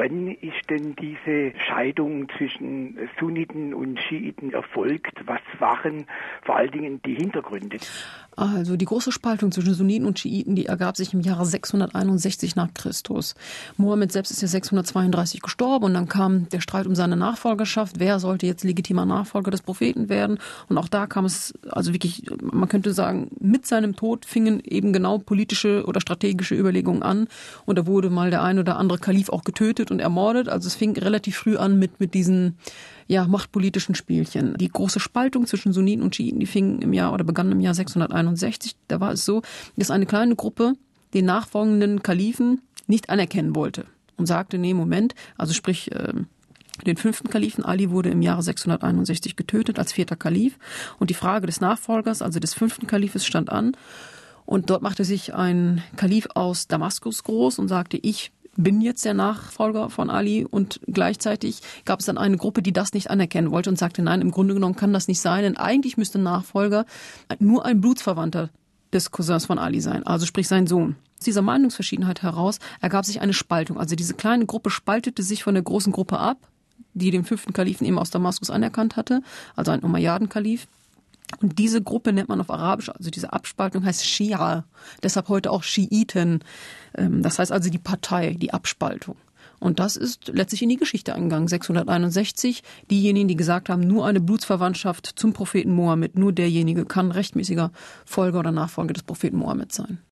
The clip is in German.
Wann ist denn diese Scheidung zwischen Sunniten und Schiiten erfolgt? Was waren vor allen Dingen die Hintergründe? Also die große Spaltung zwischen Sunniten und Schiiten, die ergab sich im Jahre 661 nach Christus. Mohammed selbst ist ja 632 gestorben und dann kam der Streit um seine Nachfolgerschaft. Wer sollte jetzt legitimer Nachfolger des Propheten werden? Und auch da kam es, also wirklich, man könnte sagen, mit seinem Tod fingen eben genau politische oder strategische Überlegungen an. Und da wurde mal der ein oder andere Kalif auch getötet und ermordet. Also es fing relativ früh an mit, mit diesen ja, machtpolitischen Spielchen. Die große Spaltung zwischen Sunniten und Schiiten, die fing im Jahr oder begann im Jahr 661. Da war es so, dass eine kleine Gruppe den nachfolgenden Kalifen nicht anerkennen wollte und sagte, nee, Moment, also sprich, äh, den fünften Kalifen Ali wurde im Jahre 661 getötet als vierter Kalif und die Frage des Nachfolgers, also des fünften Kalifes, stand an. Und dort machte sich ein Kalif aus Damaskus groß und sagte, ich bin jetzt der Nachfolger von Ali und gleichzeitig gab es dann eine Gruppe, die das nicht anerkennen wollte und sagte, nein, im Grunde genommen kann das nicht sein, denn eigentlich müsste Nachfolger nur ein Blutsverwandter des Cousins von Ali sein, also sprich sein Sohn. Aus dieser Meinungsverschiedenheit heraus ergab sich eine Spaltung. Also diese kleine Gruppe spaltete sich von der großen Gruppe ab, die den fünften Kalifen eben aus Damaskus anerkannt hatte, also ein Umayyaden-Kalif. Und diese Gruppe nennt man auf Arabisch, also diese Abspaltung heißt Shia, deshalb heute auch Schiiten. Ähm, das heißt also die Partei, die Abspaltung. Und das ist letztlich in die Geschichte eingegangen. 661, diejenigen, die gesagt haben, nur eine Blutsverwandtschaft zum Propheten Mohammed, nur derjenige kann rechtmäßiger Folger oder Nachfolger des Propheten Mohammed sein.